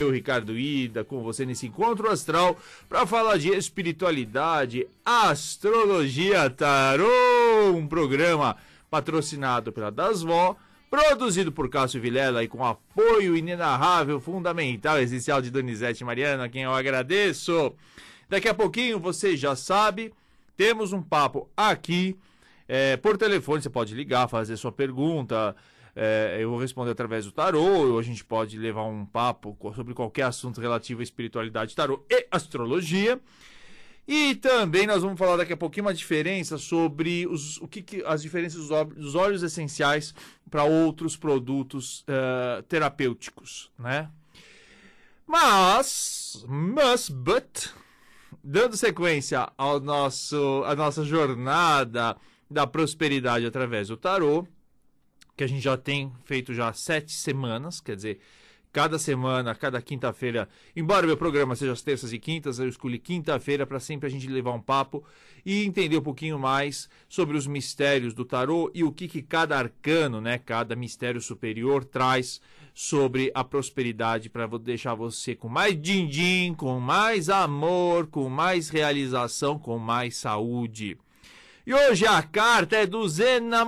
Eu, Ricardo Ida, com você nesse encontro astral para falar de espiritualidade, astrologia, tarô, um programa patrocinado pela Dasvó, produzido por Cássio Vilela e com apoio inenarrável, fundamental, essencial de Donizete Mariano, a quem eu agradeço. Daqui a pouquinho, você já sabe, temos um papo aqui, é, por telefone, você pode ligar, fazer sua pergunta, é, eu vou responder através do tarô, ou a gente pode levar um papo sobre qualquer assunto relativo à espiritualidade, tarô e astrologia. E também nós vamos falar daqui a pouquinho uma diferença sobre os, o que, que as diferenças dos, dos óleos essenciais para outros produtos uh, terapêuticos, né? Mas, mas, but, dando sequência ao nosso, a nossa jornada da prosperidade através do tarô, que a gente já tem feito já sete semanas, quer dizer, cada semana, cada quinta-feira, embora meu programa seja as terças e quintas, eu escolhi quinta-feira para sempre a gente levar um papo e entender um pouquinho mais sobre os mistérios do tarô e o que, que cada arcano, né, cada mistério superior traz sobre a prosperidade para deixar você com mais din-din, com mais amor, com mais realização, com mais saúde. E hoje a carta é dos enamorados.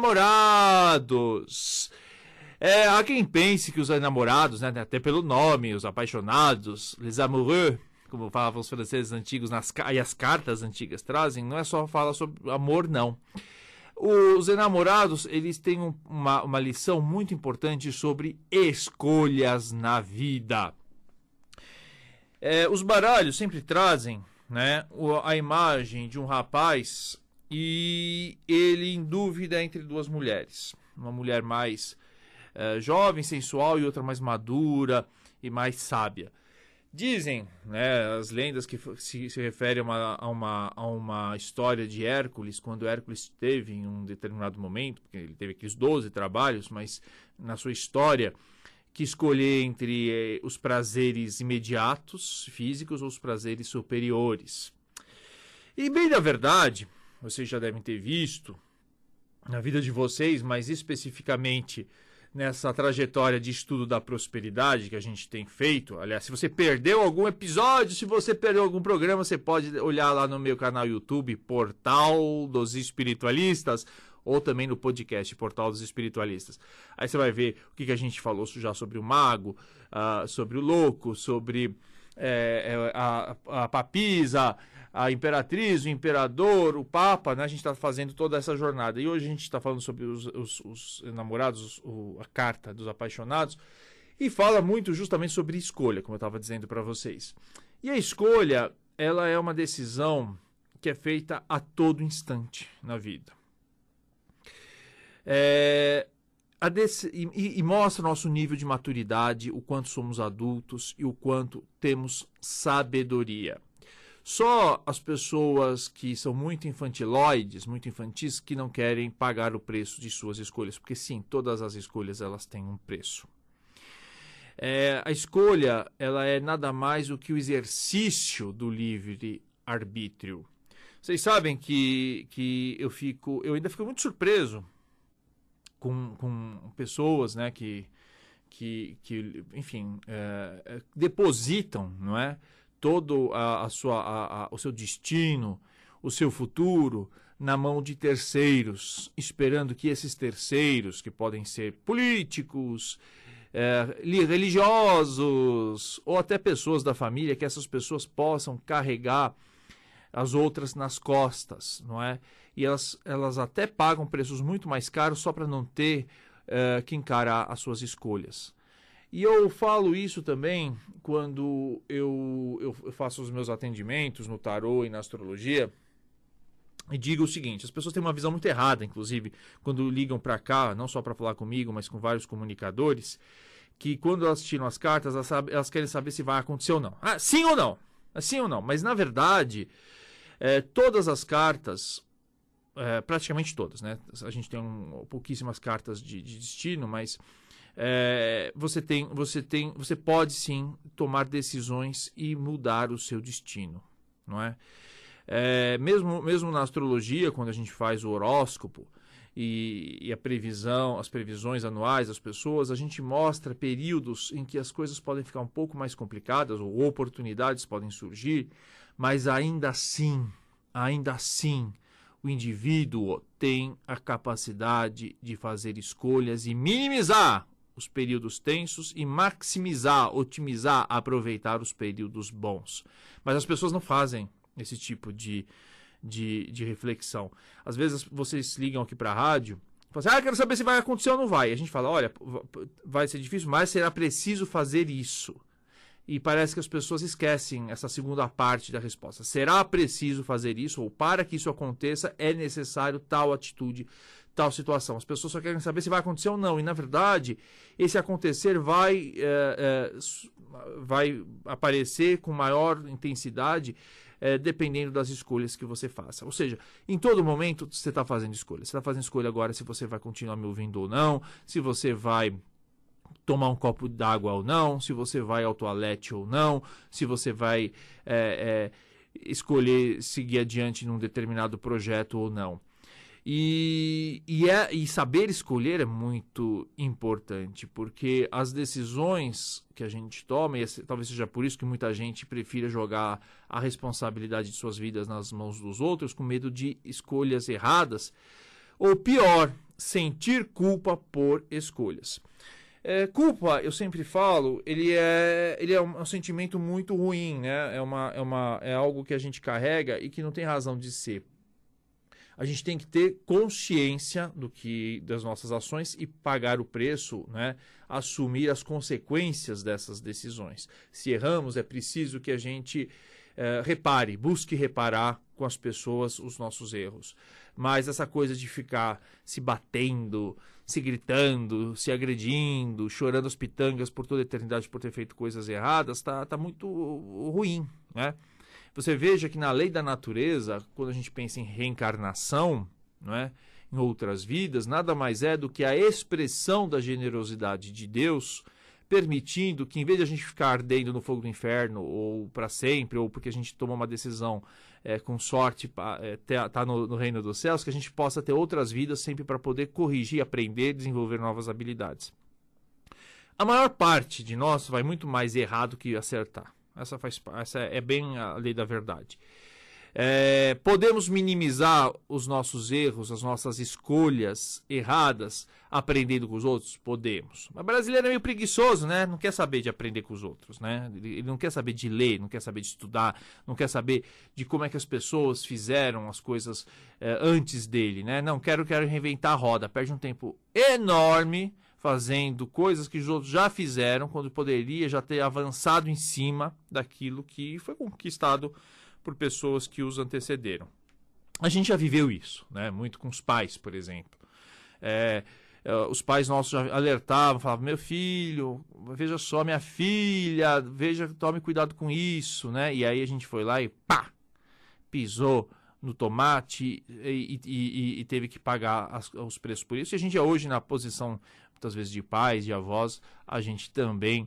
É, há quem pense que os enamorados, né, até pelo nome, os apaixonados, les amoureux, como falavam os franceses antigos nas, e as cartas antigas trazem, não é só falar sobre amor, não. Os enamorados, eles têm um, uma, uma lição muito importante sobre escolhas na vida. É, os baralhos sempre trazem né, a imagem de um rapaz e ele em dúvida entre duas mulheres. Uma mulher mais uh, jovem, sensual e outra mais madura e mais sábia. Dizem né, as lendas que se, se referem a uma, a, uma, a uma história de Hércules, quando Hércules teve em um determinado momento, porque ele teve aqueles 12 trabalhos, mas na sua história, que escolher entre eh, os prazeres imediatos, físicos, ou os prazeres superiores. E bem da verdade, vocês já devem ter visto na vida de vocês, mas especificamente nessa trajetória de estudo da prosperidade que a gente tem feito. Aliás, se você perdeu algum episódio, se você perdeu algum programa, você pode olhar lá no meu canal YouTube, Portal dos Espiritualistas, ou também no podcast Portal dos Espiritualistas. Aí você vai ver o que, a gente falou já sobre o mago, uh, sobre o louco, sobre é, a, a papisa, a imperatriz, o imperador, o papa, né? A gente está fazendo toda essa jornada. E hoje a gente está falando sobre os, os, os namorados, o, a carta dos apaixonados, e fala muito justamente sobre escolha, como eu estava dizendo para vocês. E a escolha, ela é uma decisão que é feita a todo instante na vida. É, e, e, mostra nosso nível de maturidade, o quanto somos adultos e o quanto temos sabedoria. Só as pessoas que são muito infantiloides, muito infantis, que não querem pagar o preço de suas escolhas, porque sim, todas as escolhas elas têm um preço. É, a escolha ela é nada mais do que o exercício do livre arbítrio. Vocês sabem que, que eu fico, eu ainda fico muito surpreso com, com pessoas, né, que, que, que enfim, é, depositam, não é? Todo a, a sua, a, o seu destino, o seu futuro na mão de terceiros, esperando que esses terceiros, que podem ser políticos, é, religiosos ou até pessoas da família, que essas pessoas possam carregar as outras nas costas, não é? E elas, elas até pagam preços muito mais caros só para não ter é, que encarar as suas escolhas. E eu falo isso também quando eu, eu faço os meus atendimentos no tarô e na astrologia. E digo o seguinte: as pessoas têm uma visão muito errada, inclusive, quando ligam para cá, não só para falar comigo, mas com vários comunicadores, que quando elas tiram as cartas, elas, elas querem saber se vai acontecer ou não. Ah, sim ou não? Ah, sim ou não? Mas na verdade, é, todas as cartas, é, praticamente todas, né? A gente tem um, pouquíssimas cartas de, de destino, mas é, você tem, você tem, você pode sim tomar decisões e mudar o seu destino, não é? é? mesmo, mesmo na astrologia, quando a gente faz o horóscopo, e, e, a previsão, as previsões anuais das pessoas, a gente mostra períodos em que as coisas podem ficar um pouco mais complicadas ou oportunidades podem surgir, mas ainda assim, ainda assim, o indivíduo tem a capacidade de fazer escolhas e minimizar os períodos tensos e maximizar, otimizar, aproveitar os períodos bons. Mas as pessoas não fazem esse tipo de, de, de reflexão. Às vezes vocês ligam aqui para a rádio falam assim, ah, quero saber se vai acontecer ou não vai. E a gente fala, olha, vai ser difícil, mas será preciso fazer isso. E parece que as pessoas esquecem essa segunda parte da resposta. Será preciso fazer isso? Ou para que isso aconteça, é necessário tal atitude, tal situação. As pessoas só querem saber se vai acontecer ou não. E, na verdade, esse acontecer vai, é, é, vai aparecer com maior intensidade é, dependendo das escolhas que você faça. Ou seja, em todo momento você está fazendo escolha. Você está fazendo escolha agora se você vai continuar me ouvindo ou não, se você vai tomar um copo d'água ou não, se você vai ao toalete ou não, se você vai é, é, escolher seguir adiante num determinado projeto ou não. E, e, é, e saber escolher é muito importante, porque as decisões que a gente toma, e talvez seja por isso que muita gente prefira jogar a responsabilidade de suas vidas nas mãos dos outros, com medo de escolhas erradas, ou pior, sentir culpa por escolhas. É, culpa, eu sempre falo, ele é, ele é um, um, sentimento muito ruim, né? É, uma, é, uma, é algo que a gente carrega e que não tem razão de ser a gente tem que ter consciência do que das nossas ações e pagar o preço, né? assumir as consequências dessas decisões. Se erramos, é preciso que a gente é, repare, busque reparar com as pessoas os nossos erros. Mas essa coisa de ficar se batendo, se gritando, se agredindo, chorando as pitangas por toda a eternidade por ter feito coisas erradas, está tá muito ruim, né? Você veja que na lei da natureza, quando a gente pensa em reencarnação, não é? em outras vidas, nada mais é do que a expressão da generosidade de Deus, permitindo que, em vez de a gente ficar ardendo no fogo do inferno, ou para sempre, ou porque a gente tomou uma decisão é, com sorte é, tá no, no, reino dos céus, que a gente possa ter outras vidas sempre para poder corrigir, aprender, desenvolver novas habilidades. A maior parte de nós vai muito mais errado que acertar. Essa, faz, essa é bem a lei da verdade. É, podemos minimizar os nossos erros, as nossas escolhas erradas, aprendendo com os outros? Podemos. Mas brasileiro é meio preguiçoso, né? Não quer saber de aprender com os outros, né? Ele não quer saber de ler, não quer saber de estudar, não quer saber de como é que as pessoas fizeram as coisas é, antes dele, né? Não, quero, quero reinventar a roda. Perde um tempo enorme fazendo coisas que os outros já fizeram, quando poderia já ter avançado em cima daquilo que foi conquistado por pessoas que os antecederam. A gente já viveu isso, né? muito com os pais, por exemplo. É, é os pais nossos já alertavam, falavam: meu filho, veja só, minha filha, veja, tome cuidado com isso, né? E aí a gente foi lá e pá, pisou no tomate e, e, e, teve que pagar as, os preços por isso. E a gente é hoje na posição muitas vezes de pais, de avós, a gente também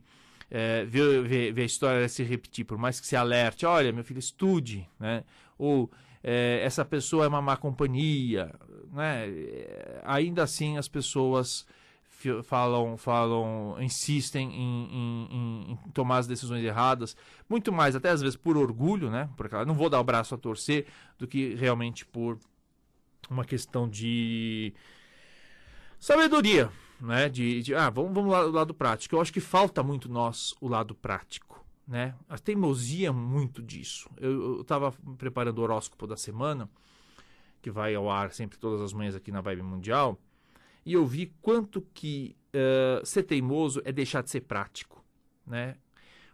é, vê, vê, vê, a história se repetir, por mais que se alerte, olha, meu filho, estude, né? Ou é, essa pessoa é uma má companhia, né? Ainda assim as pessoas falam, falam, insistem em, em, em, tomar as decisões erradas, muito mais até às vezes por orgulho, né? Porque não vou dar o braço a torcer, do que realmente por uma questão de sabedoria, né? De, de ah, vamos, vamos lá do lado prático. Eu acho que falta muito nós o lado prático, né? A teimosia muito disso. Eu estava preparando o horóscopo da semana, que vai ao ar sempre todas as manhãs aqui na Vibe Mundial, e eu vi quanto que uh, ser teimoso é deixar de ser prático, né?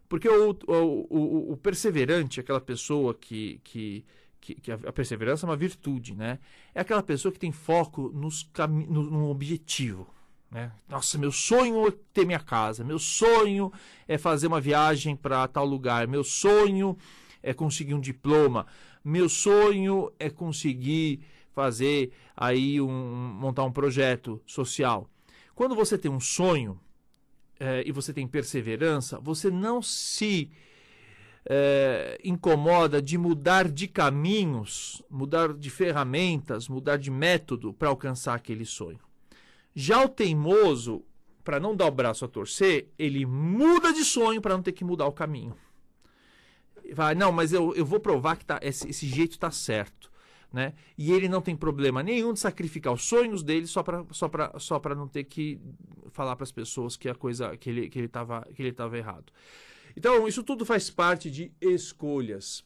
Porque o, o, o, o perseverante, aquela pessoa que, que, que, que, a perseverança é uma virtude, né? É aquela pessoa que tem foco nos no, no objetivo, né? Nossa, meu sonho é ter minha casa, meu sonho é fazer uma viagem para tal lugar, meu sonho é conseguir um diploma, meu sonho é conseguir fazer aí um montar um projeto social. Quando você tem um sonho é, e você tem perseverança, você não se é, incomoda de mudar de caminhos, mudar de ferramentas, mudar de método para alcançar aquele sonho. Já o teimoso, para não dar o braço a torcer, ele muda de sonho para não ter que mudar o caminho. Vai, não, mas eu, eu vou provar que tá, esse, esse jeito está certo. Né? E ele não tem problema nenhum de sacrificar os sonhos dele só para só só não ter que falar para as pessoas que a coisa que ele que ele estava que ele errado. Então isso tudo faz parte de escolhas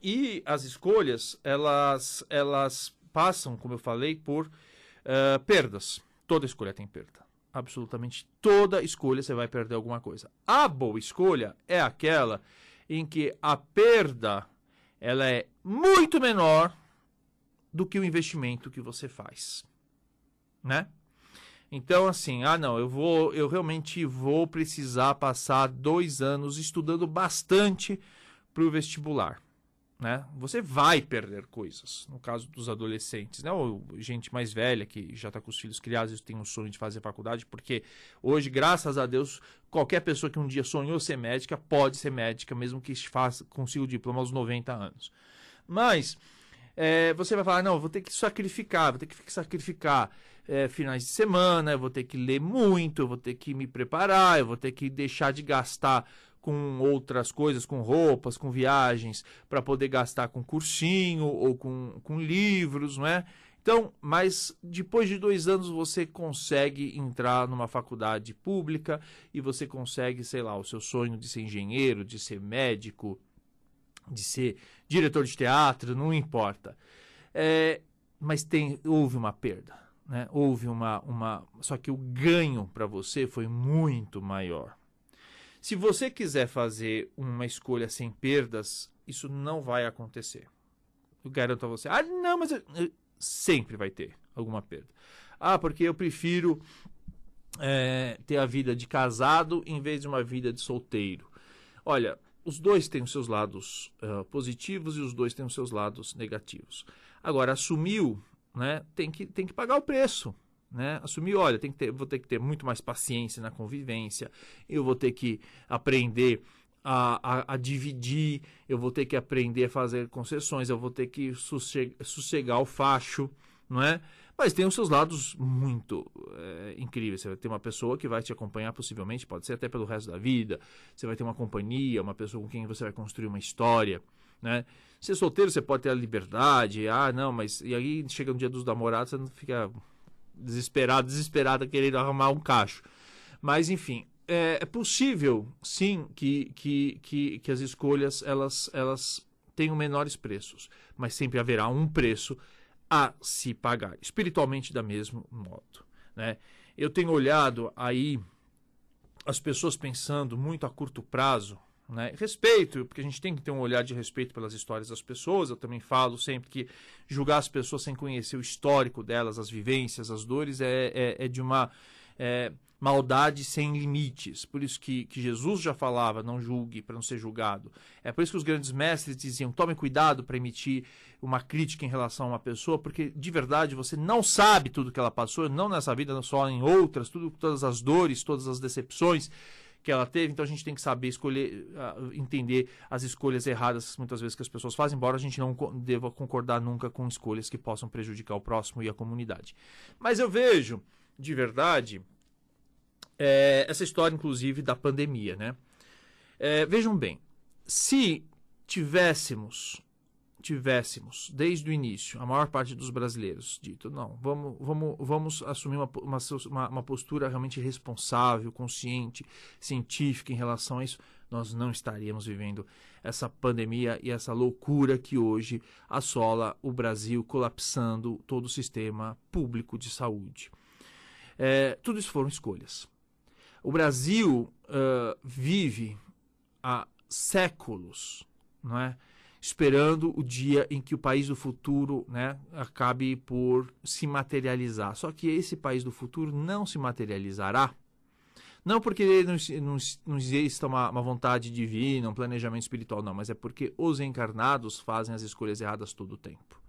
e as escolhas elas elas passam, como eu falei, por uh, perdas. Toda escolha tem perda. Absolutamente toda escolha você vai perder alguma coisa. A boa escolha é aquela em que a perda ela é muito menor do que o investimento que você faz, né? Então, assim, ah, não, eu vou, eu realmente vou precisar passar dois anos estudando bastante para o vestibular né? Você vai perder coisas. No caso dos adolescentes, né? Ou gente mais velha que já está com os filhos criados e tem um sonho de fazer faculdade, porque hoje, graças a Deus, qualquer pessoa que um dia sonhou ser médica pode ser médica, mesmo que faça, consiga o diploma aos 90 anos. Mas é, você vai falar, não, vou ter que sacrificar, vou ter que sacrificar é, finais de semana, eu vou ter que ler muito, eu vou ter que me preparar, eu vou ter que deixar de gastar com outras coisas, com roupas, com viagens, para poder gastar com cursinho ou com, com livros, não é? Então, mas depois de dois anos você consegue entrar numa faculdade pública e você consegue, sei lá, o seu sonho de ser engenheiro, de ser médico, de ser diretor de teatro, não importa. É, mas tem, houve uma perda, né? Houve uma, uma, só que o ganho para você foi muito maior. Se você quiser fazer uma escolha sem perdas, isso não vai acontecer. Eu garanto a você. Ah, não, mas eu, eu, sempre vai ter alguma perda. Ah, porque eu prefiro é, ter a vida de casado em vez de uma vida de solteiro. Olha, os dois têm os seus lados uh, positivos e os dois têm os seus lados negativos. Agora, assumiu, né, tem que, tem que pagar o preço né? Assumir, olha, tem que ter, vou ter que ter muito mais paciência na convivência, eu vou ter que aprender a, a, a, dividir, eu vou ter que aprender a fazer concessões, eu vou ter que sossegar, o facho, não é? Mas tem os seus lados muito é, incríveis. Você vai ter uma pessoa que vai te acompanhar, possivelmente, pode ser até pelo resto da vida. Você vai ter uma companhia, uma pessoa com quem você vai construir uma história. Né? Ser solteiro, você pode ter a liberdade. Ah, não, mas. E aí chega no dia dos namorados, você não fica desesperado, desesperada, querendo arrumar um cacho. Mas, enfim, é, é possível, sim, que, que, que, que as escolhas elas, elas tenham menores preços, mas sempre haverá um preço a se pagar, espiritualmente da mesmo modo. Né? Eu tenho olhado aí as pessoas pensando muito a curto prazo, né? Respeito, porque a gente tem que ter um olhar de respeito pelas histórias das pessoas. Eu também falo sempre que julgar as pessoas sem conhecer o histórico delas, as vivências, as dores, é, é, é de uma é, maldade sem limites. Por isso que, que Jesus já falava: não julgue para não ser julgado. É por isso que os grandes mestres diziam: tome cuidado para emitir uma crítica em relação a uma pessoa, porque de verdade você não sabe tudo que ela passou, não nessa vida, só em outras, tudo, todas as dores, todas as decepções que ela teve, então a gente tem que saber escolher, uh, entender as escolhas erradas muitas vezes que as pessoas fazem, embora a gente não deva concordar nunca com escolhas que possam prejudicar o próximo e a comunidade. Mas eu vejo, de verdade, é, essa história, inclusive, da pandemia, né? É, vejam bem, se tivéssemos tivéssemos, desde o início, a maior parte dos brasileiros dito, não, vamos, vamos, vamos assumir uma, uma, uma postura realmente responsável, consciente, científica em relação a isso, nós não estaríamos vivendo essa pandemia e essa loucura que hoje assola o Brasil, colapsando todo o sistema público de saúde. É, tudo isso foram escolhas. O Brasil uh, vive há séculos, não é? Esperando o dia em que o país do futuro né, acabe por se materializar. Só que esse país do futuro não se materializará. Não porque não, não, não exista uma, uma vontade divina, um planejamento espiritual, não, mas é porque os encarnados fazem as escolhas erradas todo o tempo.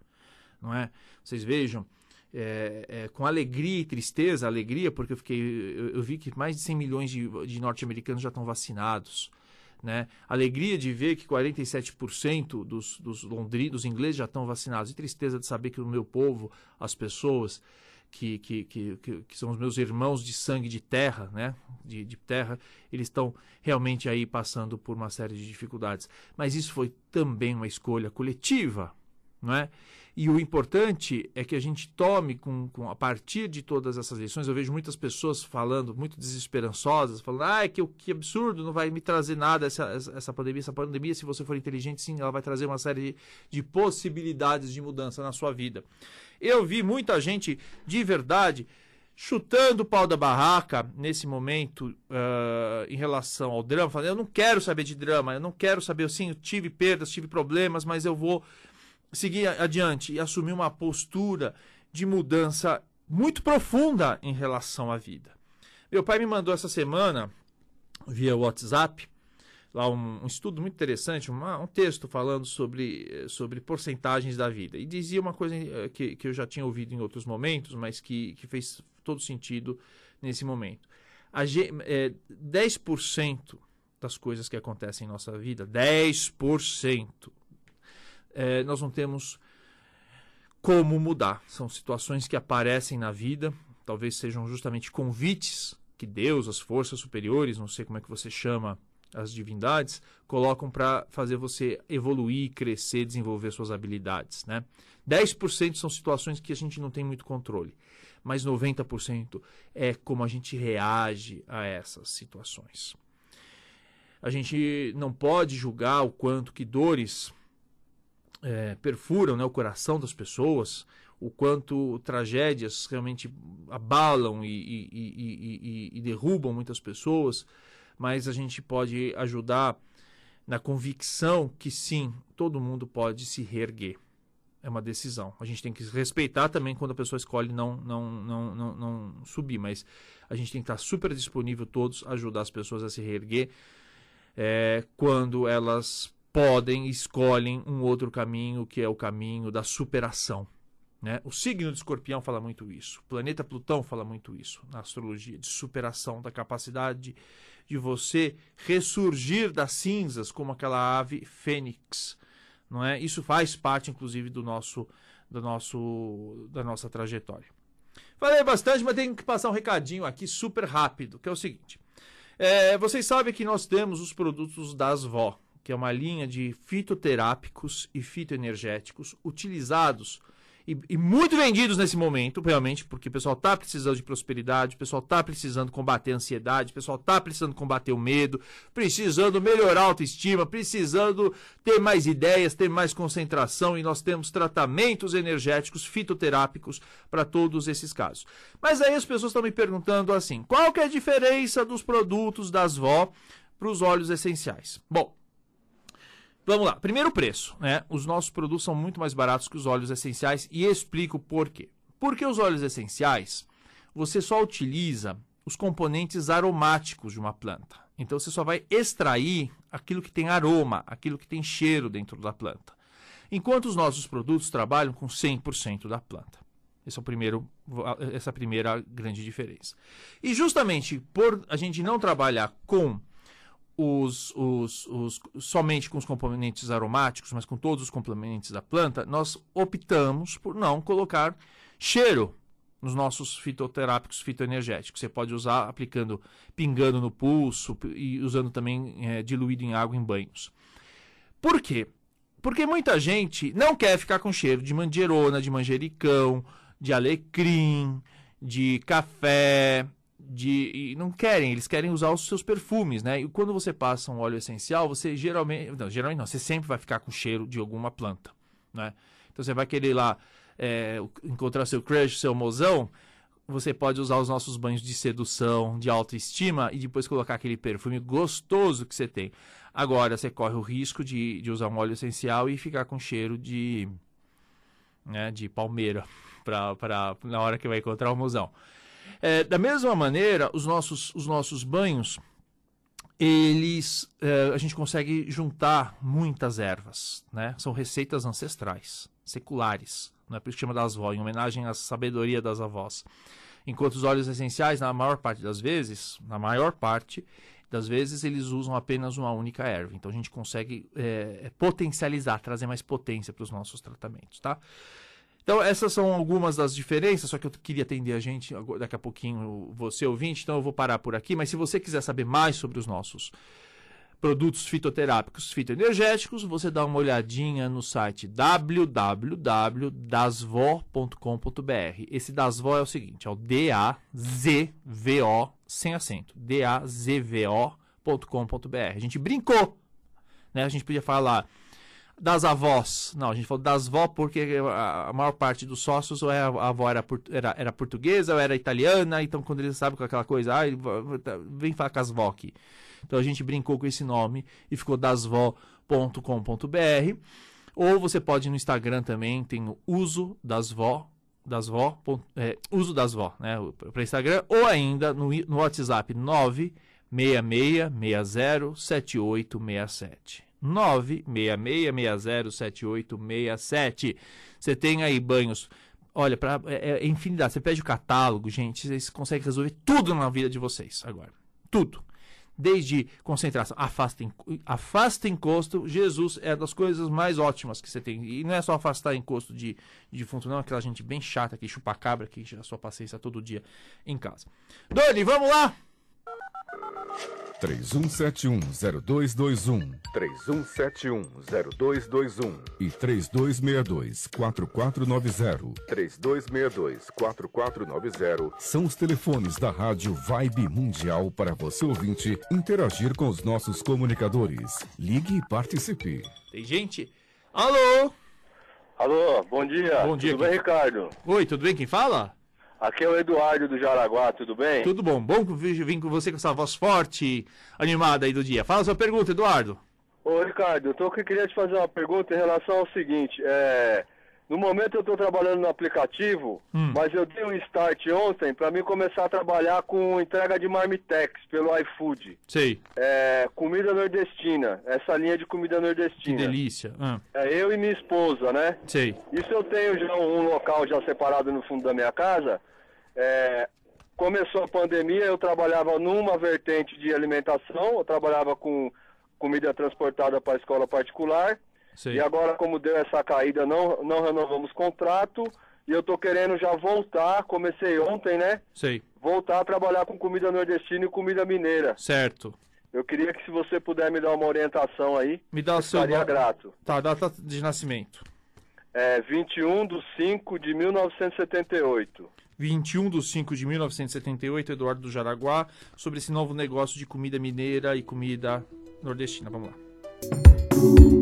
Não é? Vocês vejam, é, é, com alegria e tristeza, alegria, porque eu, fiquei, eu, eu vi que mais de 100 milhões de, de norte-americanos já estão vacinados Né? Alegria de ver que 47% dos, dos, ingleses já estão vacinados. E tristeza de saber que o meu povo, as pessoas que, que, que, que, são os meus irmãos de sangue de terra, né? de, de terra, eles estão realmente aí passando por uma série de dificuldades. Mas isso foi também uma escolha coletiva. Não é? E o importante é que a gente tome, com, com, a partir de todas essas lições, eu vejo muitas pessoas falando, muito desesperançosas, falando, ah, que, que absurdo, não vai me trazer nada essa, essa pandemia. Essa pandemia, se você for inteligente, sim, ela vai trazer uma série de, de possibilidades de mudança na sua vida. Eu vi muita gente, de verdade, chutando o pau da barraca nesse momento uh, em relação ao drama, falando, eu não quero saber de drama, eu não quero saber, sim, eu tive perdas, tive problemas, mas eu vou seguir adiante e assumir uma postura de mudança muito profunda em relação à vida. Meu pai me mandou essa semana, via WhatsApp, lá um, um estudo muito interessante, uma, um texto falando sobre, sobre porcentagens da vida. E dizia uma coisa eh, que, que eu já tinha ouvido em outros momentos, mas que, que fez todo sentido nesse momento. A, é, 10% das coisas que acontecem em nossa vida, 10% é, nós não temos como mudar. São situações que aparecem na vida, talvez sejam justamente convites que Deus, as forças superiores, não sei como é que você chama as divindades, colocam para fazer você evoluir, crescer, desenvolver suas habilidades. Né? 10% são situações que a gente não tem muito controle, mas 90% é como a gente reage a essas situações. A gente não pode julgar o quanto que dores é, perfuram né, o coração das pessoas, o quanto tragédias realmente abalam e, e, e, e, derrubam muitas pessoas, mas a gente pode ajudar na convicção que sim, todo mundo pode se reerguer. É uma decisão. A gente tem que respeitar também quando a pessoa escolhe não, não, não, não, não subir, mas a gente tem que estar super disponível todos a ajudar as pessoas a se reerguer é, quando elas podem, escolhem um outro caminho, que é o caminho da superação. Né? O signo de escorpião fala muito isso. O planeta Plutão fala muito isso na astrologia, de superação, da capacidade de você ressurgir das cinzas como aquela ave fênix. Não é? Isso faz parte, inclusive, do nosso, do nosso, da nossa trajetória. Falei bastante, mas tenho que passar um recadinho aqui super rápido, que é o seguinte. É, vocês sabem que nós temos os produtos das vó que é uma linha de fitoterápicos e fitoenergéticos utilizados e, e, muito vendidos nesse momento, realmente, porque o pessoal está precisando de prosperidade, o pessoal está precisando combater a ansiedade, o pessoal está precisando combater o medo, precisando melhorar a autoestima, precisando ter mais ideias, ter mais concentração, e nós temos tratamentos energéticos, fitoterápicos para todos esses casos. Mas aí as pessoas estão me perguntando assim: qual que é a diferença dos produtos das vó para os óleos essenciais? Bom, Vamos lá. Primeiro preço, né? Os nossos produtos são muito mais baratos que os óleos essenciais e explico por quê. Porque os óleos essenciais, você só utiliza os componentes aromáticos de uma planta. Então você só vai extrair aquilo que tem aroma, aquilo que tem cheiro dentro da planta. Enquanto os nossos produtos trabalham com 100% da planta. Esse é o primeiro, essa é a primeira grande diferença. E justamente por a gente não trabalhar com os, os, os, somente com os componentes aromáticos, mas com todos os componentes da planta, nós optamos por não colocar cheiro nos nossos fitoterápicos fitoenergéticos. Você pode usar aplicando, pingando no pulso e usando também é, diluído em água em banhos. Por quê? Porque muita gente não quer ficar com cheiro de manjerona, de manjericão, de alecrim, de café, de não querem, eles querem usar os seus perfumes, né? E quando você passa um óleo essencial, você geralmente, não, geralmente não, você sempre vai ficar com cheiro de alguma planta, né? Então você vai querer lá é, encontrar seu crush, seu mozão, você pode usar os nossos banhos de sedução, de autoestima e depois colocar aquele perfume gostoso que você tem. Agora você corre o risco de, de usar um óleo essencial e ficar com cheiro de, né, de palmeira pra, na hora que vai encontrar o mozão. É, da mesma maneira, os nossos, os nossos banhos, eles é, a gente consegue juntar muitas ervas, né? São receitas ancestrais, seculares, não é por isso que chama das avós, em homenagem à sabedoria das avós. Enquanto os óleos essenciais, na maior parte das vezes, na maior parte, das vezes eles usam apenas uma única erva. Então a gente consegue é, potencializar, trazer mais potência para os nossos tratamentos, tá? Então, essas são algumas das diferenças, só que eu queria atender a gente daqui a pouquinho, você ouvinte, então eu vou parar por aqui. Mas se você quiser saber mais sobre os nossos produtos fitoterápicos fitoenergéticos, você dá uma olhadinha no site www.dasvo.com.br. Esse Dasvo é o seguinte, é o D-A-Z-V-O, sem acento, D-A-Z-V-O.com.br. A gente brincou, né? A gente podia falar das avós. Não, a gente falou das vó porque a, maior parte dos sócios ou é a, avó era, era, era, portuguesa ou era italiana, então quando eles sabem com aquela coisa, ah, vem falar com as vó aqui. Então a gente brincou com esse nome e ficou dasvó.com.br. Ou você pode ir no Instagram também, tem o uso das vó, das vó, é, uso das vó, né, para Instagram, ou ainda no, no WhatsApp 966607867. 966607867. Você tem aí banhos. Olha, pra, é, é infinidade. Você pede o catálogo, gente, vocês conseguem resolver tudo na vida de vocês agora. Tudo. Desde concentração, afasta, afasta encosto. Jesus é das coisas mais ótimas que você tem. E não é só afastar encosto de, de defunto, não. Aquela gente bem chata que chupa cabra, que enche sua paciência todo dia em casa. Doni, vamos lá! 31710221 31710221 e 3262-4490 3262-4490 são os telefones da Rádio Vibe Mundial para você ouvinte interagir com os nossos comunicadores. Ligue e participe. Tem gente? Alô? Alô, bom dia. Bom dia. Tudo bem, Ricardo? Oi, tudo bem? Quem fala? Aqui é o Eduardo do Jaraguá, tudo bem? Tudo bom. Bom vir com você com essa voz forte, animada aí do dia. Fala a sua pergunta, Eduardo. Ô, Ricardo, eu tô, eu queria te fazer uma pergunta em relação ao seguinte. É, no momento eu estou trabalhando no aplicativo, hum. mas eu dei um start ontem para mim começar a trabalhar com entrega de marmitex pelo iFood. Sei. É, comida nordestina, essa linha de comida nordestina. Que delícia. Ah. É, eu e minha esposa, né? Sei. Isso eu tenho já um local já separado no fundo da minha casa. É, começou a pandemia, eu trabalhava numa vertente de alimentação, eu trabalhava com comida transportada para escola particular. Sim. E agora, como deu essa caída, não, não renovamos contrato. E eu tô querendo já voltar, comecei ontem, né? Sei. Voltar a trabalhar com comida nordestina e comida mineira. Certo. Eu queria que se você puder me dar uma orientação aí, me dá o seu estaria grato. Tá, data de nascimento. É 21 de 5 de 1978. 21 de 5 de 1978, Eduardo do Jaraguá, sobre esse novo negócio de comida mineira e comida nordestina. Vamos lá.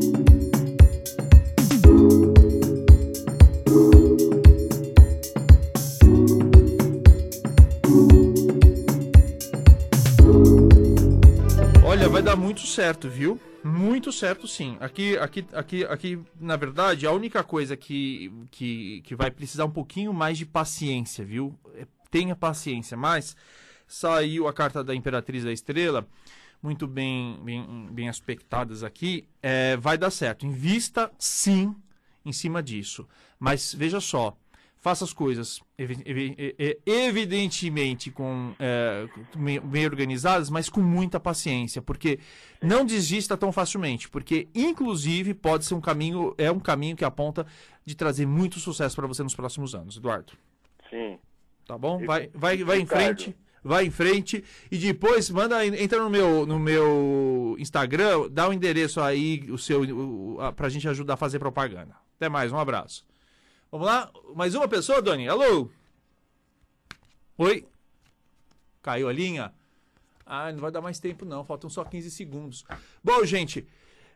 Vai dar muito certo, viu? Muito certo, sim. Aqui, aqui, aqui, aqui, na verdade, a única coisa que, que, que vai precisar um pouquinho mais de paciência, viu? É, tenha paciência, mas saiu a carta da Imperatriz da Estrela, muito bem, bem, bem aspectadas aqui. É, vai dar certo. Invista, sim, em cima disso. Mas veja só, faça as coisas evidentemente com é, bem organizadas, mas com muita paciência, porque não desista tão facilmente, porque inclusive pode ser um caminho, é um caminho que aponta de trazer muito sucesso para você nos próximos anos, Eduardo. Sim. Tá bom? Vai, vai, vai em frente. Vai em frente e depois manda entra no meu no meu Instagram, dá o um endereço aí o seu o, a, pra gente ajudar a fazer propaganda. Até mais, um abraço. Vamos lá? Mais uma pessoa, Doni? Alô? Oi? Caiu a linha? Ah, não vai dar mais tempo não, faltam só 15 segundos. Bom, gente,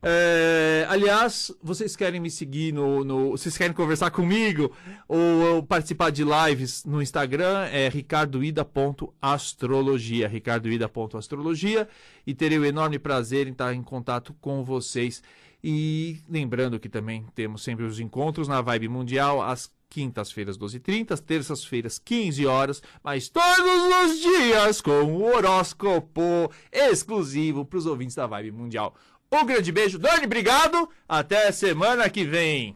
é, aliás, vocês querem me seguir no, no, Vocês querem conversar comigo ou, participar de lives no Instagram? É ricardoida.astrologia. Ricardoida.astrologia. E terei o enorme prazer em estar em contato com vocês. E lembrando que também temos sempre os encontros na Vibe Mundial, às quintas-feiras, 12h30, terças-feiras, 15 horas, mas todos os dias com o horóscopo exclusivo para os ouvintes da Vibe Mundial. Um grande beijo, Dani, obrigado, até semana que vem.